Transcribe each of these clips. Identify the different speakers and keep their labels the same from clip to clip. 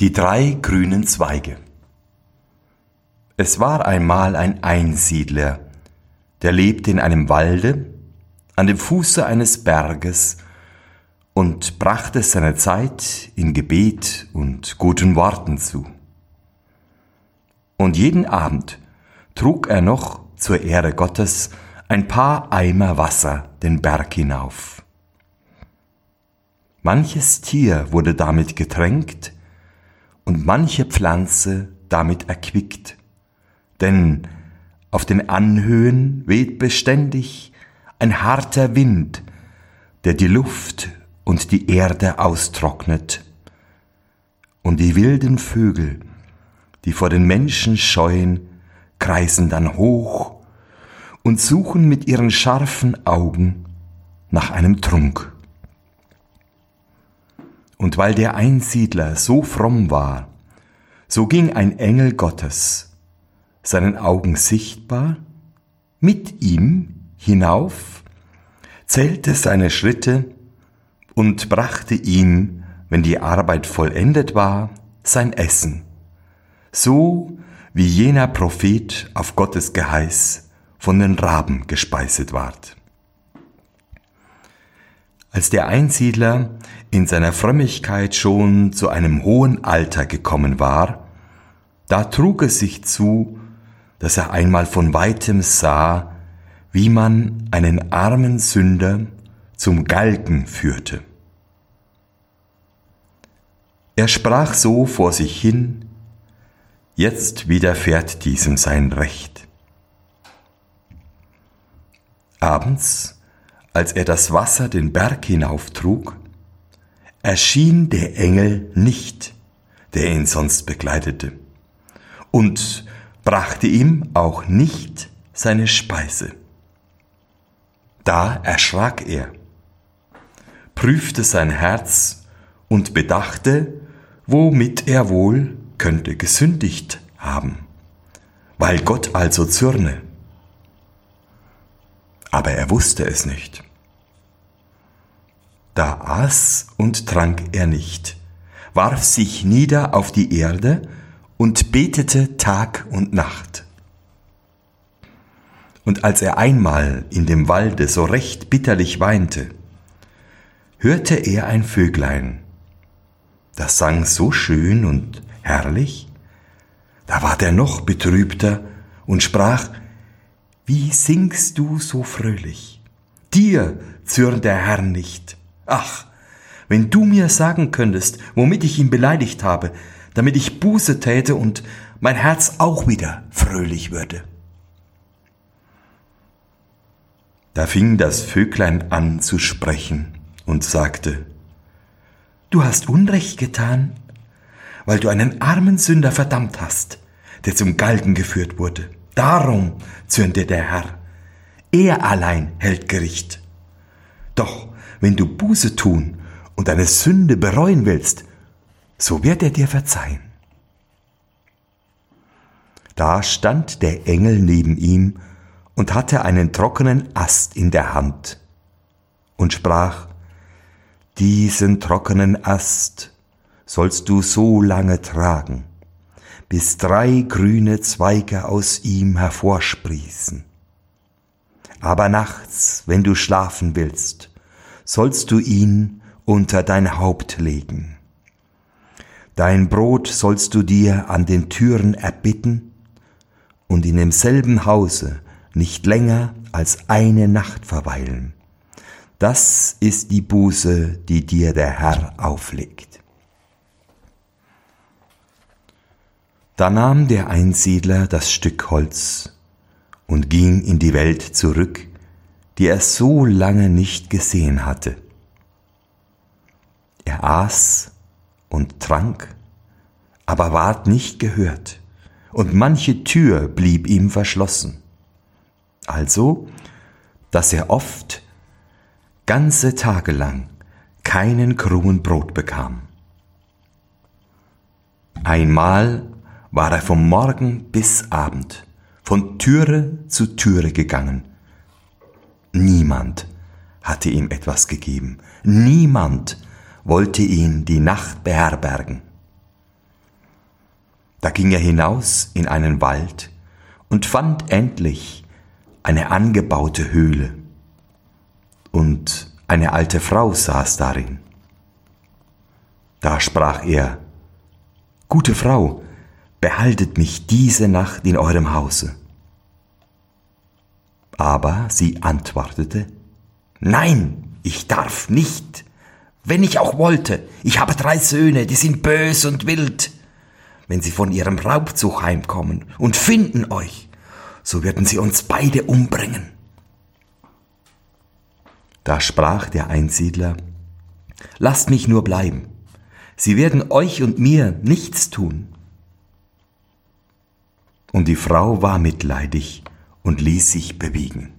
Speaker 1: Die drei grünen Zweige. Es war einmal ein Einsiedler, der lebte in einem Walde an dem Fuße eines Berges und brachte seine Zeit in Gebet und guten Worten zu. Und jeden Abend trug er noch zur Ehre Gottes ein paar Eimer Wasser den Berg hinauf. Manches Tier wurde damit getränkt, und manche Pflanze damit erquickt. Denn auf den Anhöhen weht beständig ein harter Wind, der die Luft und die Erde austrocknet. Und die wilden Vögel, die vor den Menschen scheuen, kreisen dann hoch und suchen mit ihren scharfen Augen nach einem Trunk. Und weil der Einsiedler so fromm war, so ging ein Engel Gottes, seinen Augen sichtbar, mit ihm hinauf, zählte seine Schritte und brachte ihm, wenn die Arbeit vollendet war, sein Essen, so wie jener Prophet auf Gottes Geheiß von den Raben gespeiset ward. Als der Einsiedler in seiner Frömmigkeit schon zu einem hohen Alter gekommen war, da trug es sich zu, dass er einmal von weitem sah, wie man einen armen Sünder zum Galgen führte. Er sprach so vor sich hin, jetzt widerfährt diesem sein Recht. Abends als er das Wasser den Berg hinauftrug, erschien der Engel nicht, der ihn sonst begleitete, und brachte ihm auch nicht seine Speise. Da erschrak er, prüfte sein Herz und bedachte, womit er wohl könnte gesündigt haben, weil Gott also zürne aber er wusste es nicht. Da aß und trank er nicht, warf sich nieder auf die Erde und betete Tag und Nacht. Und als er einmal in dem Walde so recht bitterlich weinte, hörte er ein Vöglein, das sang so schön und herrlich, da ward er noch betrübter und sprach, wie singst du so fröhlich? Dir zürnt der Herr nicht. Ach, wenn du mir sagen könntest, womit ich ihn beleidigt habe, damit ich Buße täte und mein Herz auch wieder fröhlich würde. Da fing das Vöglein an zu sprechen und sagte, Du hast Unrecht getan, weil du einen armen Sünder verdammt hast, der zum Galgen geführt wurde. Darum zürnte der Herr. Er allein hält Gericht. Doch wenn du Buße tun und deine Sünde bereuen willst, so wird er dir verzeihen. Da stand der Engel neben ihm und hatte einen trockenen Ast in der Hand und sprach, diesen trockenen Ast sollst du so lange tragen, bis drei grüne Zweige aus ihm hervorsprießen. Aber nachts, wenn du schlafen willst, sollst du ihn unter dein Haupt legen. Dein Brot sollst du dir an den Türen erbitten und in demselben Hause nicht länger als eine Nacht verweilen. Das ist die Buße, die dir der Herr auflegt. Da nahm der Einsiedler das Stück Holz und ging in die Welt zurück, die er so lange nicht gesehen hatte. Er aß und trank, aber ward nicht gehört, und manche Tür blieb ihm verschlossen. Also, dass er oft ganze Tage lang keinen Krumen Brot bekam. Einmal war er vom Morgen bis Abend, von Türe zu Türe gegangen. Niemand hatte ihm etwas gegeben, niemand wollte ihn die Nacht beherbergen. Da ging er hinaus in einen Wald und fand endlich eine angebaute Höhle. Und eine alte Frau saß darin. Da sprach er, Gute Frau, behaltet mich diese Nacht in eurem Hause. Aber sie antwortete, Nein, ich darf nicht, wenn ich auch wollte. Ich habe drei Söhne, die sind bös und wild. Wenn sie von ihrem Raubzug heimkommen und finden euch, so werden sie uns beide umbringen. Da sprach der Einsiedler, Lasst mich nur bleiben, sie werden euch und mir nichts tun. Und die Frau war mitleidig und ließ sich bewegen.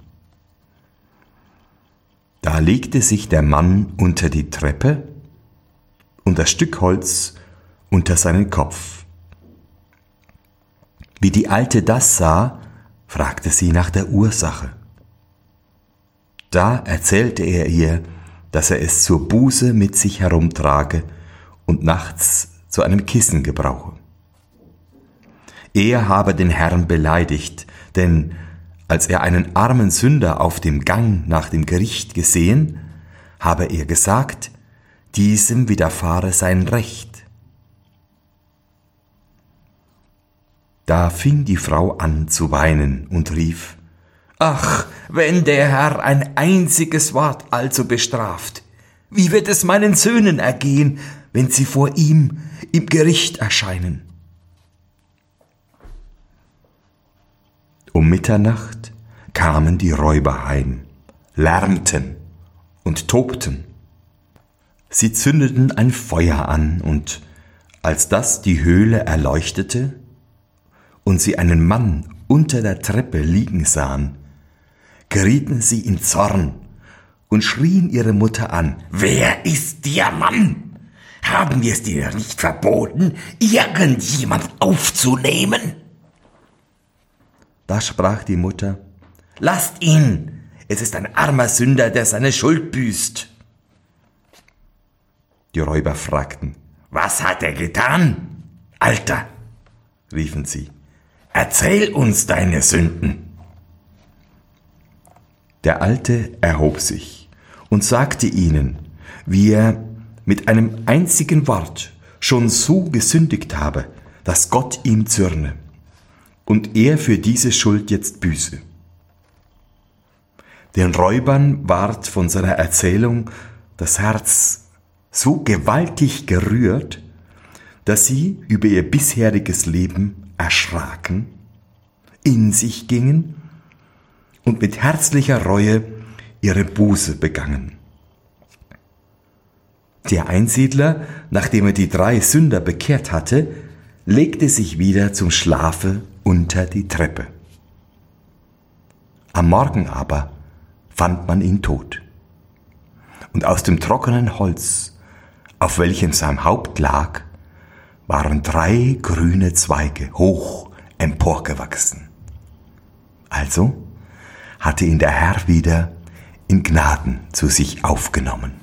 Speaker 1: Da legte sich der Mann unter die Treppe und das Stück Holz unter seinen Kopf. Wie die Alte das sah, fragte sie nach der Ursache. Da erzählte er ihr, dass er es zur Buße mit sich herumtrage und nachts zu einem Kissen gebrauche. Er habe den Herrn beleidigt, denn als er einen armen Sünder auf dem Gang nach dem Gericht gesehen, habe er gesagt, diesem widerfahre sein Recht. Da fing die Frau an zu weinen und rief, Ach, wenn der Herr ein einziges Wort also bestraft, wie wird es meinen Söhnen ergehen, wenn sie vor ihm im Gericht erscheinen? Um Mitternacht kamen die Räuber heim, lärmten und tobten. Sie zündeten ein Feuer an, und als das die Höhle erleuchtete und sie einen Mann unter der Treppe liegen sahen, gerieten sie in Zorn und schrien ihre Mutter an, Wer ist der Mann? Haben wir es dir nicht verboten, irgendjemand aufzunehmen? Da sprach die Mutter, Lasst ihn, es ist ein armer Sünder, der seine Schuld büßt. Die Räuber fragten, Was hat er getan? Alter, riefen sie, erzähl uns deine Sünden. Der Alte erhob sich und sagte ihnen, wie er mit einem einzigen Wort schon so gesündigt habe, dass Gott ihm zürne und er für diese Schuld jetzt büße. Den Räubern ward von seiner Erzählung das Herz so gewaltig gerührt, dass sie über ihr bisheriges Leben erschraken, in sich gingen und mit herzlicher Reue ihre Buße begangen. Der Einsiedler, nachdem er die drei Sünder bekehrt hatte, legte sich wieder zum Schlafe unter die Treppe. Am Morgen aber fand man ihn tot. Und aus dem trockenen Holz, auf welchem sein Haupt lag, waren drei grüne Zweige hoch emporgewachsen. Also hatte ihn der Herr wieder in Gnaden zu sich aufgenommen.